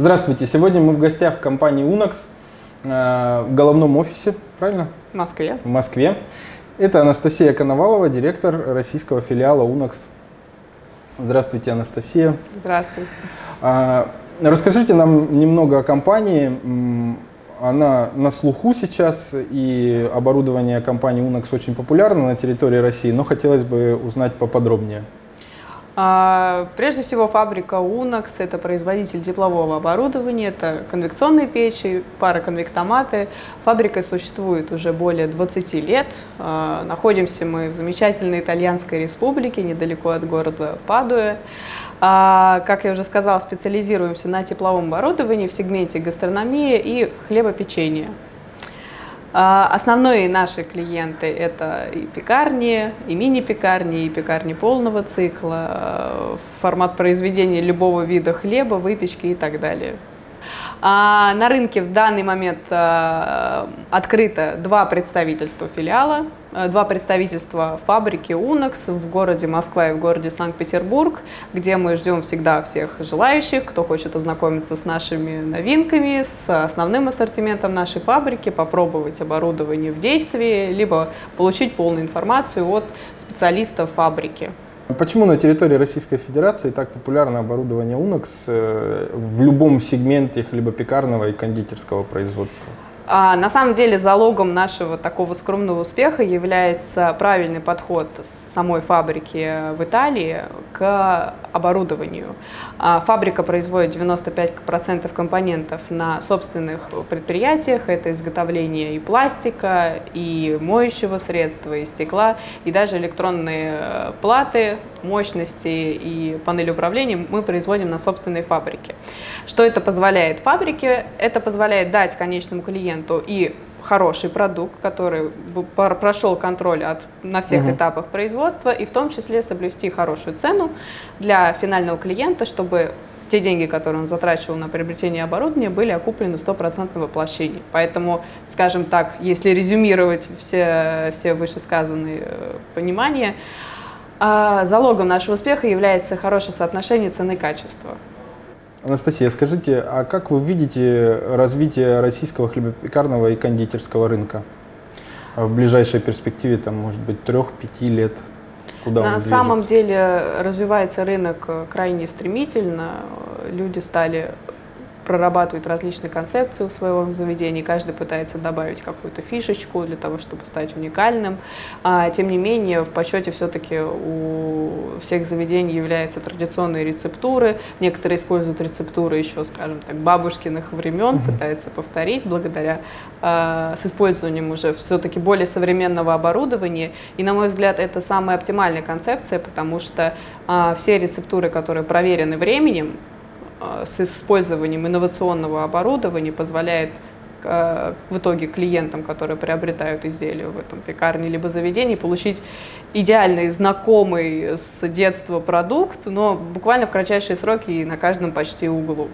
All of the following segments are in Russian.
Здравствуйте. Сегодня мы в гостях в компании Unax э, в головном офисе, правильно? В Москве. В Москве. Это Анастасия Коновалова, директор российского филиала Unax. Здравствуйте, Анастасия. Здравствуйте. А, расскажите нам немного о компании. Она на слуху сейчас, и оборудование компании Unax очень популярно на территории России, но хотелось бы узнать поподробнее. А, прежде всего, фабрика Unax – это производитель теплового оборудования, это конвекционные печи, пароконвектоматы. Фабрика существует уже более 20 лет. А, находимся мы в замечательной итальянской республике, недалеко от города Падуя. А, как я уже сказала, специализируемся на тепловом оборудовании в сегменте гастрономии и хлебопечения. А, основные наши клиенты – это и пекарни, и мини-пекарни, и пекарни полного цикла, э, формат произведения любого вида хлеба, выпечки и так далее. А на рынке в данный момент а, открыто два представительства филиала, а, два представительства фабрики Unax в городе Москва и в городе Санкт-Петербург, где мы ждем всегда всех желающих, кто хочет ознакомиться с нашими новинками, с основным ассортиментом нашей фабрики, попробовать оборудование в действии, либо получить полную информацию от специалистов фабрики. Почему на территории Российской Федерации так популярно оборудование Unax э, в любом сегменте хлебопекарного и кондитерского производства? А на самом деле залогом нашего такого скромного успеха является правильный подход самой фабрики в Италии к оборудованию. А фабрика производит 95% компонентов на собственных предприятиях. Это изготовление и пластика, и моющего средства, и стекла, и даже электронные э, платы мощности и панели управления мы производим на собственной фабрике. Что это позволяет фабрике? Это позволяет дать конечному клиенту и хороший продукт, который прошел контроль от, на всех угу. этапах производства, и в том числе соблюсти хорошую цену для финального клиента, чтобы те деньги, которые он затрачивал на приобретение оборудования, были окуплены в стопроцентном воплощении. Поэтому, скажем так, если резюмировать все, все вышесказанные э, понимания, а залогом нашего успеха является хорошее соотношение цены и качества. Анастасия, скажите, а как вы видите развитие российского хлебопекарного и кондитерского рынка в ближайшей перспективе, там, может быть, трех-пяти лет? Куда На самом деле развивается рынок крайне стремительно. Люди стали прорабатывают различные концепции у своего заведения, каждый пытается добавить какую-то фишечку для того, чтобы стать уникальным. А, тем не менее, в почете все-таки у всех заведений являются традиционные рецептуры. Некоторые используют рецептуры еще, скажем так, бабушкиных времен, пытаются повторить благодаря а, с использованием уже все-таки более современного оборудования. И, на мой взгляд, это самая оптимальная концепция, потому что а, все рецептуры, которые проверены временем, с использованием инновационного оборудования позволяет э, в итоге клиентам, которые приобретают изделия в этом пекарне либо заведении, получить идеальный, знакомый с детства продукт, но буквально в кратчайшие сроки и на каждом почти углу.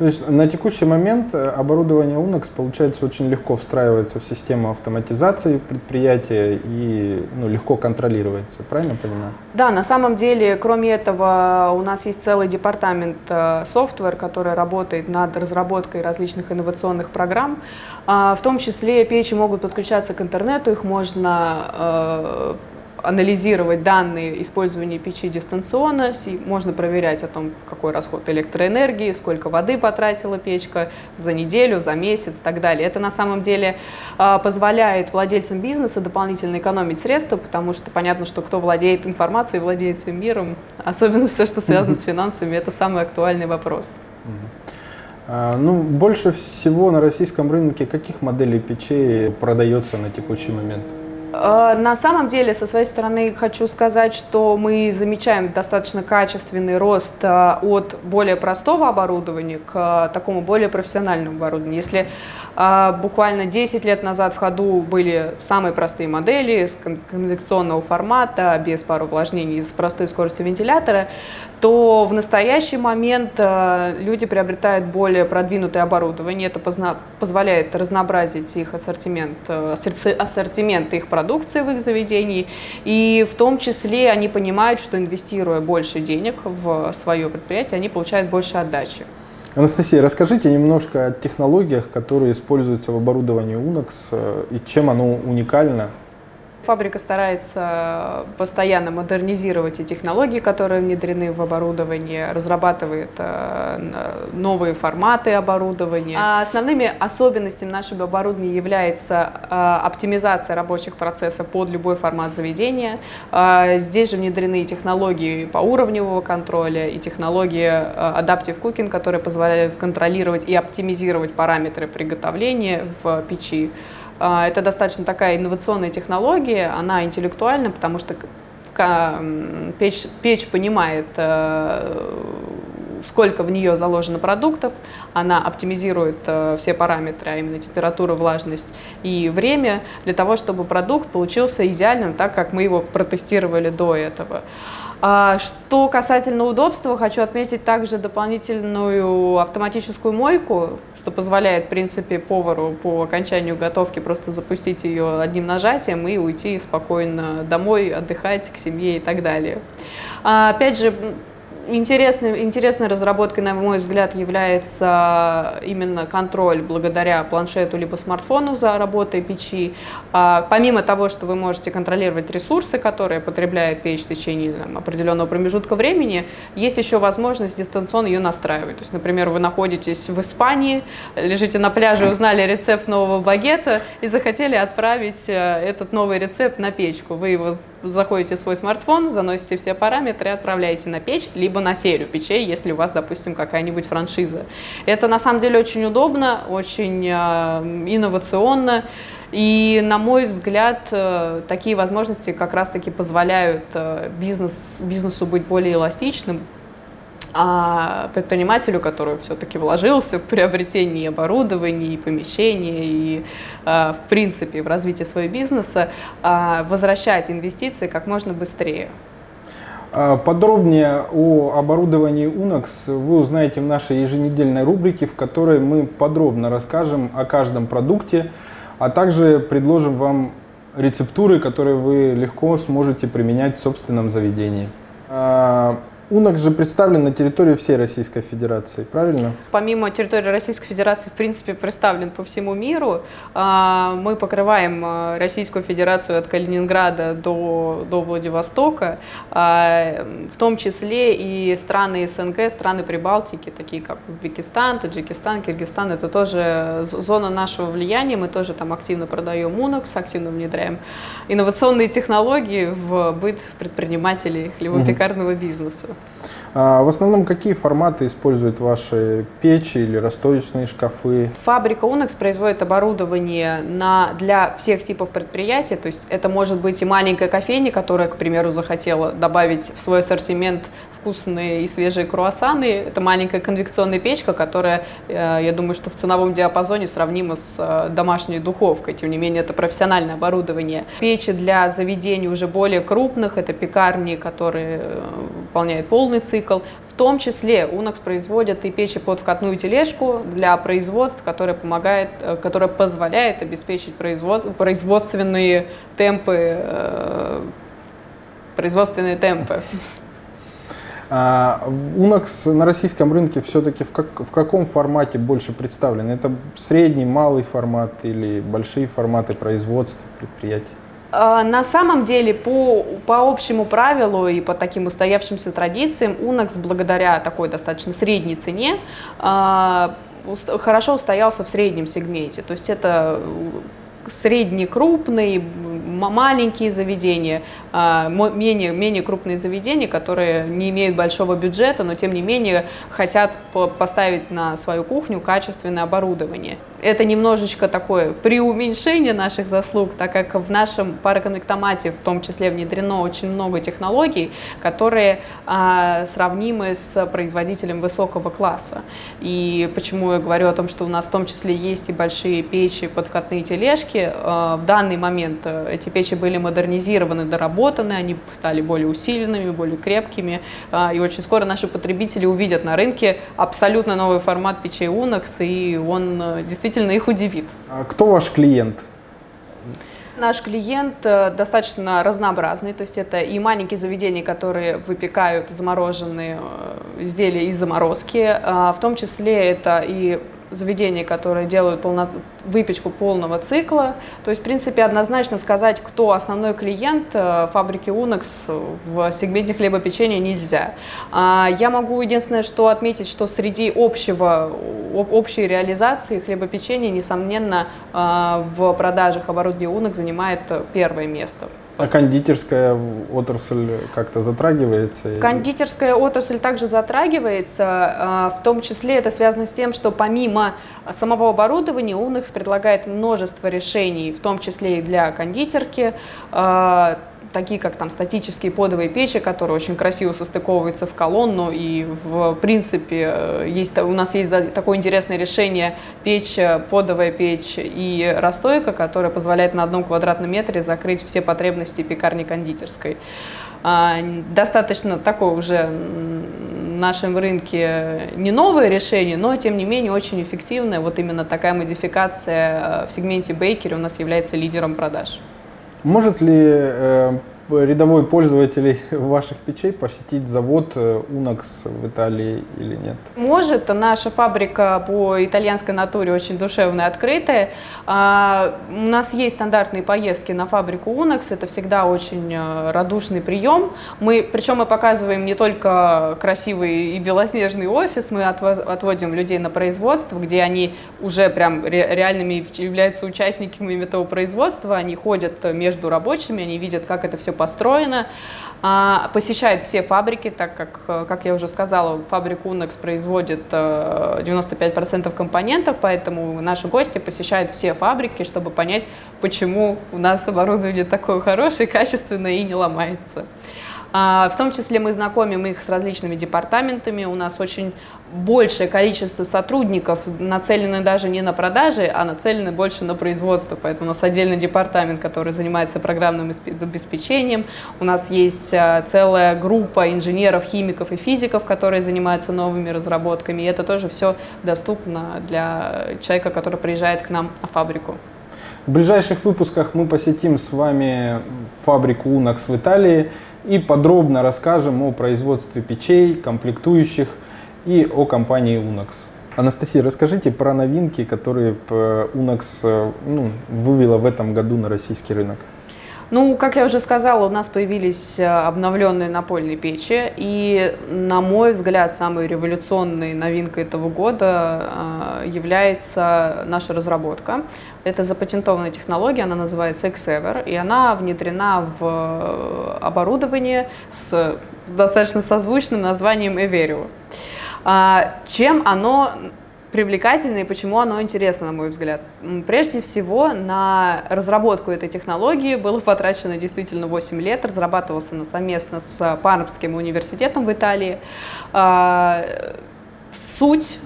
То есть на текущий момент э, оборудование UNEX, получается, очень легко встраивается в систему автоматизации предприятия и ну, легко контролируется, правильно понимаю? Да, на самом деле, кроме этого, у нас есть целый департамент софтвер, который работает над разработкой различных инновационных программ. А, в том числе печи могут подключаться к интернету, их можно э, анализировать данные использования печи дистанционно, можно проверять о том, какой расход электроэнергии, сколько воды потратила печка за неделю, за месяц и так далее. Это на самом деле а, позволяет владельцам бизнеса дополнительно экономить средства, потому что понятно, что кто владеет информацией, владеет всем миром, особенно все, что связано с финансами, это самый актуальный вопрос. А, ну, больше всего на российском рынке каких моделей печей продается на текущий момент? Э, на самом деле, со своей стороны, хочу сказать, что мы замечаем достаточно качественный рост э, от более простого оборудования к такому более профессиональному оборудованию. Если э, буквально 10 лет назад в ходу были самые простые модели с конвекционного формата, без пары увлажнений, с простой скоростью вентилятора, то в настоящий момент люди приобретают более продвинутое оборудование. Это позволяет разнообразить их ассортимент, ассортимент их продуктов продукции в их заведении, и в том числе они понимают, что инвестируя больше денег в свое предприятие, они получают больше отдачи. Анастасия, расскажите немножко о технологиях, которые используются в оборудовании UNOX э, и чем оно уникально Фабрика старается постоянно модернизировать и технологии, которые внедрены в оборудование, разрабатывает э, новые форматы оборудования. А основными особенностями нашего оборудования является э, оптимизация рабочих процессов под любой формат заведения. Э, здесь же внедрены технологии по уровневого контроля и технологии Adaptive Cooking, которые позволяют контролировать и оптимизировать параметры приготовления в печи. А, это достаточно такая инновационная технология, она интеллектуальна, потому что печь, печь понимает, э, сколько в нее заложено продуктов, она оптимизирует э, все параметры, а именно температуру, влажность и время, для того, чтобы продукт получился идеальным, так как мы его протестировали до этого. А, что касательно удобства, хочу отметить также дополнительную автоматическую мойку, что позволяет, в принципе, повару по окончанию готовки просто запустить ее одним нажатием и уйти спокойно домой, отдыхать к семье и так далее. А, опять же, Интересной, интересной разработкой, на мой взгляд, является именно контроль благодаря планшету либо смартфону за работой печи. А, помимо того, что вы можете контролировать ресурсы, которые потребляет печь в течение там, определенного промежутка времени, есть еще возможность дистанционно ее настраивать. То есть, например, вы находитесь в Испании, лежите на пляже, узнали рецепт нового багета и захотели отправить э, этот новый рецепт на печку. Вы его заходите в свой смартфон, заносите все параметры отправляете на печь, либо на серию печей, если у вас, допустим, какая-нибудь франшиза. Это на самом деле очень удобно, очень э, инновационно. И, на мой взгляд, э, такие возможности как раз-таки позволяют э, бизнес, бизнесу быть более эластичным, а предпринимателю, который все-таки вложился в приобретение оборудования, и помещения, и а, в принципе в развитие своего бизнеса, а, возвращать инвестиции как можно быстрее. А, подробнее о оборудовании UNOX вы узнаете в нашей еженедельной рубрике, в которой мы подробно расскажем о каждом продукте, а также предложим вам рецептуры, которые вы легко сможете применять в собственном заведении. УНОК же представлен на территории всей Российской Федерации, правильно? Помимо территории Российской Федерации, в принципе, представлен по всему миру. А, мы покрываем а, Российскую Федерацию от Калининграда до, до Владивостока, а, в том числе и страны СНГ, страны Прибалтики, такие как Узбекистан, Таджикистан, Киргизстан. Это тоже зона нашего влияния, мы тоже там активно продаем УНОКС, активно внедряем инновационные технологии в быт предпринимателей хлебопекарного бизнеса. А в основном какие форматы используют ваши печи или расточные шкафы? Фабрика Unex производит оборудование на, для всех типов предприятий. То есть это может быть и маленькая кофейня, которая, к примеру, захотела добавить в свой ассортимент вкусные и свежие круассаны. Это маленькая конвекционная печка, которая, э, я думаю, что в ценовом диапазоне сравнима с э, домашней духовкой. Тем не менее, это профессиональное оборудование. Печи для заведений уже более крупных, это пекарни, которые э, выполняют полный цикл. В том числе Unox производит и печи под вкатную тележку для производств, которая помогает, которая позволяет обеспечить производств, производственные темпы производственные темпы. А Unox на российском рынке все-таки в, как, в каком формате больше представлен? Это средний, малый формат или большие форматы производства предприятий? А, на самом деле, по, по общему правилу и по таким устоявшимся традициям, Unox благодаря такой достаточно средней цене а, хорошо устоялся в среднем сегменте. То есть это средне-крупные, маленькие заведения, а, менее, менее крупные заведения, которые не имеют большого бюджета, но тем не менее хотят поставить на свою кухню качественное оборудование. Это немножечко такое преуменьшение наших заслуг, так как в нашем пароконвектомате в том числе внедрено очень много технологий, которые а, сравнимы с производителем высокого класса. И почему я говорю о том, что у нас в том числе есть и большие печи, подкатные тележки, а, в данный момент э, эти печи были модернизированы, доработаны, они стали более усиленными, более крепкими, а, и очень скоро наши потребители увидят на рынке абсолютно новый формат печей Unox, и он э, действительно их удивит. А кто ваш клиент? Наш клиент э, достаточно разнообразный, то есть это и маленькие заведения, которые выпекают замороженные э, изделия из заморозки, а в том числе это и заведения, которые делают полно... выпечку полного цикла. То есть, в принципе, однозначно сказать, кто основной клиент э, фабрики Unex в сегменте хлебопечения нельзя. А, я могу единственное, что отметить, что среди общего, общей реализации хлебопечения, несомненно, э, в продажах оборудования Unex занимает первое место. А кондитерская отрасль как-то затрагивается? Кондитерская отрасль также затрагивается, а, в том числе это связано с тем, что помимо самого оборудования Unex предлагает множество решений, в том числе и для кондитерки, а, такие как там статические подовые печи, которые очень красиво состыковываются в колонну, и в принципе э, есть, у нас есть такое интересное решение печь, э, подовая печь и расстойка, которая позволяет на одном квадратном метре закрыть все потребности пекарни кондитерской. А, достаточно такое уже в нашем рынке не новое решение, но тем не менее очень эффективное. Вот именно такая модификация э, в сегменте бейкери у нас является лидером продаж. Может ли э, рядовой пользователь ваших печей посетить завод Unax э, в Италии или нет? Может. Наша фабрика по итальянской натуре очень душевная, открытая. А, у нас есть стандартные поездки на фабрику Unax. Это всегда очень э, радушный прием. Мы, причем мы показываем не только красивый и белоснежный офис, мы отводим людей на производство, где они уже прям реальными являются участниками этого производства. Они ходят между рабочими, они видят, как это все построена, посещает все фабрики, так как, как я уже сказала, фабрика Unex производит 95% э, компонентов, поэтому наши гости посещают все фабрики, чтобы понять, почему у нас оборудование такое хорошее, качественное и не ломается. А, в том числе мы знакомим их с различными департаментами. У нас очень большее количество сотрудников нацелены даже не на продажи, а нацелены больше на производство. Поэтому у нас отдельный департамент, который занимается программным обеспечением. У нас есть а, целая группа инженеров, химиков и физиков, которые занимаются новыми разработками. И это тоже все доступно для человека, который приезжает к нам на фабрику. В ближайших выпусках мы посетим с вами фабрику Unax в Италии и подробно расскажем о производстве печей, комплектующих и о компании Unax. Анастасия, расскажите про новинки, которые Unax э, ну, вывела в этом году на российский рынок. Ну, как я уже сказала, у нас появились э, обновленные напольные печи, и, на мой взгляд, самой революционной новинкой этого года э, является наша разработка. Это запатентованная технология, она называется Xever, и она внедрена в э, оборудование с достаточно созвучным названием Everio. А, чем оно привлекательно и почему оно интересно, на мой взгляд. Прежде всего, на разработку этой технологии было потрачено действительно 8 лет, разрабатывался она совместно с Пармским университетом в Италии. А, суть,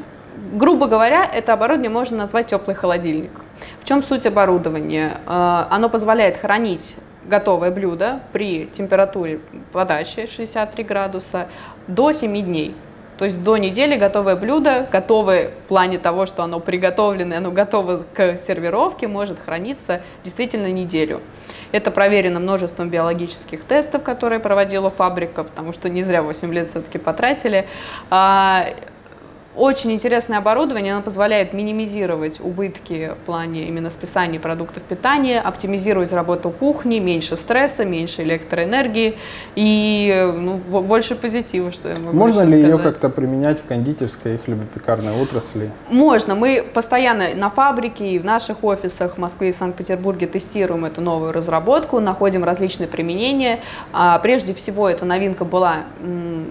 грубо говоря, это оборудование можно назвать теплый холодильник. В чем суть оборудования? А, оно позволяет хранить готовое блюдо при температуре подачи 63 градуса до 7 дней. То есть до недели готовое блюдо, готовое в плане того, что оно приготовлено, оно готово к сервировке, может храниться действительно неделю. Это проверено множеством биологических тестов, которые проводила фабрика, потому что не зря 8 лет все-таки потратили. Очень интересное оборудование, оно позволяет минимизировать убытки в плане именно списания продуктов питания, оптимизировать работу кухни, меньше стресса, меньше электроэнергии и ну, больше позитива, что я могу Можно ли сказать. ее как-то применять в кондитерской и хлебопекарной отрасли? Можно. Мы постоянно на фабрике и в наших офисах в Москве и в Санкт-Петербурге тестируем эту новую разработку, находим различные применения. А, прежде всего, эта новинка была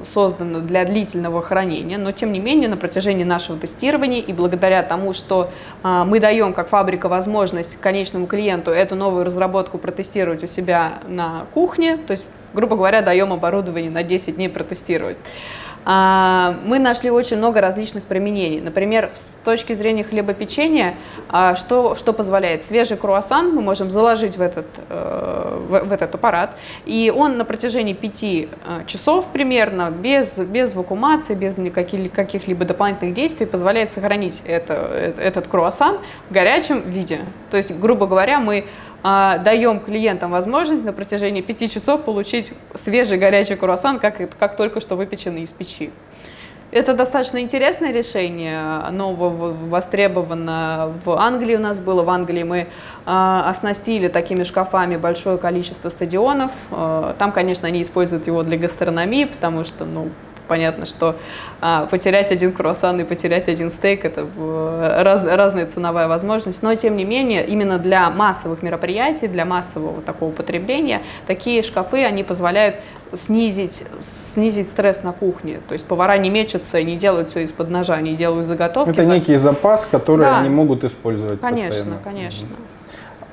создана для длительного хранения, но тем не менее на протяжении нашего тестирования и благодаря тому, что а, мы даем как фабрика возможность конечному клиенту эту новую разработку протестировать у себя на кухне, то есть грубо говоря, даем оборудование на 10 дней протестировать. А, мы нашли очень много различных применений. Например, с точки зрения хлебопечения, а, что, что позволяет? Свежий круассан мы можем заложить в этот, э, в, этот аппарат, и он на протяжении 5 э, часов примерно, без, без вакуумации, без никаких, каких-либо дополнительных действий, позволяет сохранить это, э, этот круассан в горячем виде. То есть, грубо говоря, мы даем клиентам возможность на протяжении пяти часов получить свежий горячий круассан, как, как только что выпеченный из печи. Это достаточно интересное решение, оно востребовано в Англии у нас было. В Англии мы э, оснастили такими шкафами большое количество стадионов. Э, там, конечно, они используют его для гастрономии, потому что, ну, понятно, что а, потерять один круассан и потерять один стейк – это раз, разная ценовая возможность, но тем не менее именно для массовых мероприятий, для массового такого потребления такие шкафы, они позволяют снизить, снизить стресс на кухне. То есть повара не мечутся не делают все из-под ножа, они делают заготовки. Это некий запас, который да. они могут использовать конечно, постоянно. Конечно, конечно.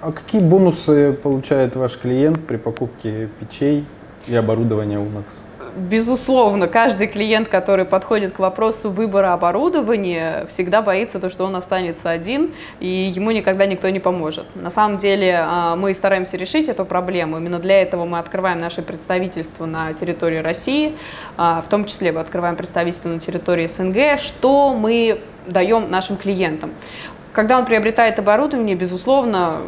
А какие бонусы получает ваш клиент при покупке печей и оборудования UNOX? Безусловно, каждый клиент, который подходит к вопросу выбора оборудования, всегда боится, то, что он останется один, и ему никогда никто не поможет. На самом деле а, мы стараемся решить эту проблему. Именно для этого мы открываем наше представительство на территории России, а, в том числе мы открываем представительство на территории СНГ, что мы даем нашим клиентам. Когда он приобретает оборудование, безусловно,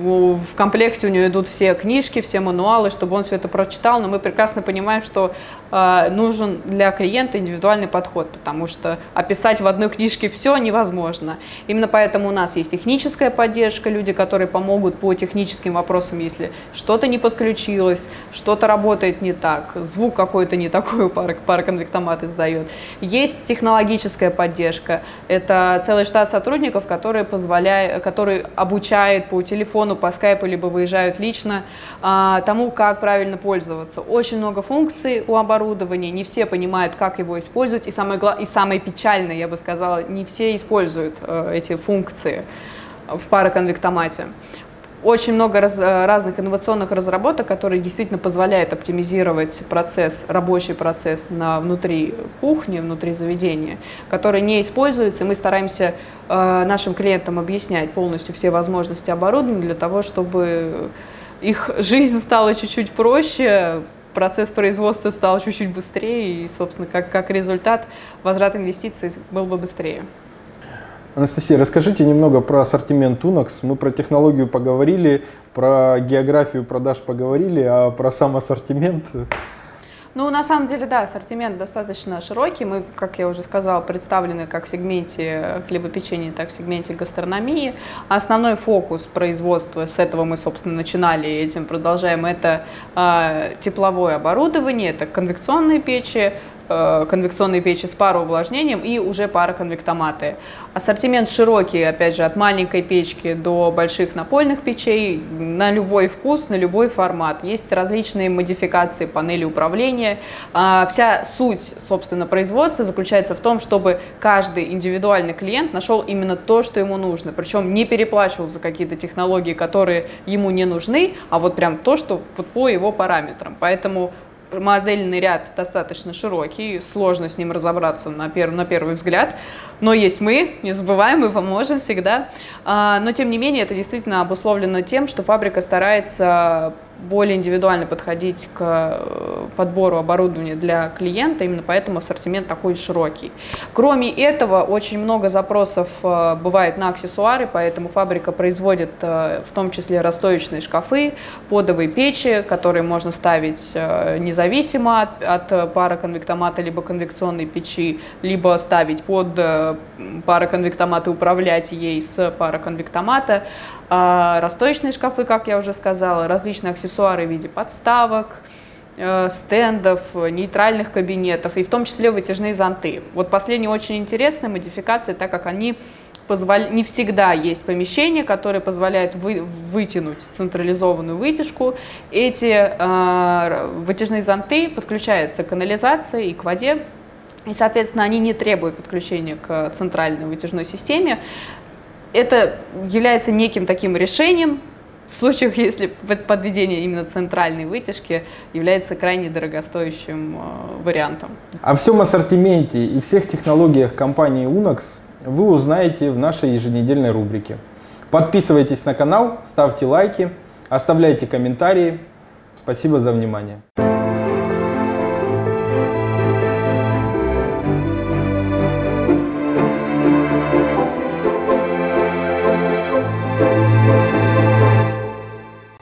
в комплекте у него идут все книжки, все мануалы, чтобы он все это прочитал, но мы прекрасно понимаем, что э, нужен для клиента индивидуальный подход, потому что описать в одной книжке все невозможно. Именно поэтому у нас есть техническая поддержка, люди, которые помогут по техническим вопросам, если что-то не подключилось, что-то работает не так, звук какой-то не такой у пары, издает. Есть технологическая поддержка, это целый штат сотрудников, которые, позволяют, которые обучает по телефону телефону, по скайпу, либо выезжают лично, а, тому, как правильно пользоваться. Очень много функций у оборудования, не все понимают, как его использовать, и самое, и самое печальное, я бы сказала, не все используют э, эти функции в пароконвектомате очень много раз, э, разных инновационных разработок, которые действительно позволяют оптимизировать процесс, рабочий процесс на, внутри кухни, внутри заведения, которые не используются. Мы стараемся э, нашим клиентам объяснять полностью все возможности оборудования для того, чтобы их жизнь стала чуть-чуть проще, процесс производства стал чуть-чуть быстрее, и, собственно, как, как результат, возврат инвестиций был бы быстрее. Анастасия, расскажите немного про ассортимент Unox. Мы про технологию поговорили, про географию продаж поговорили, а про сам ассортимент? Ну, на самом деле, да, ассортимент достаточно широкий. Мы, как я уже сказала, представлены как в сегменте хлебопечения, так и в сегменте гастрономии. Основной фокус производства, с этого мы, собственно, начинали и этим продолжаем, это э, тепловое оборудование, это конвекционные печи, конвекционные печи с пароувлажнением и уже пароконвектоматы. Ассортимент широкий, опять же, от маленькой печки до больших напольных печей, на любой вкус, на любой формат. Есть различные модификации панели управления. А, вся суть, собственно, производства заключается в том, чтобы каждый индивидуальный клиент нашел именно то, что ему нужно. Причем не переплачивал за какие-то технологии, которые ему не нужны, а вот прям то, что вот по его параметрам. Поэтому модельный ряд достаточно широкий, сложно с ним разобраться на, перв, на первый взгляд, но есть мы, не забываем, мы поможем всегда. А, но тем не менее это действительно обусловлено тем, что фабрика старается более индивидуально подходить к э, подбору оборудования для клиента, именно поэтому ассортимент такой широкий. Кроме этого, очень много запросов э, бывает на аксессуары, поэтому фабрика производит э, в том числе расстоечные шкафы, подовые печи, которые можно ставить независимо от, от пароконвектомата либо конвекционной печи, либо ставить под пароконвектомат и управлять ей с пароконвектомата. А расстоечные шкафы, как я уже сказала, различные аксессуары в виде подставок, э, стендов, нейтральных кабинетов и в том числе вытяжные зонты. Вот последняя очень интересная модификация, так как они позволя... не всегда есть помещение, которое позволяет вы... вытянуть централизованную вытяжку. Эти э, вытяжные зонты подключаются к канализации и к воде, и, соответственно, они не требуют подключения к центральной вытяжной системе это является неким таким решением в случаях, если подведение именно центральной вытяжки является крайне дорогостоящим э, вариантом. О всем ассортименте и всех технологиях компании Unox вы узнаете в нашей еженедельной рубрике. Подписывайтесь на канал, ставьте лайки, оставляйте комментарии. Спасибо за внимание.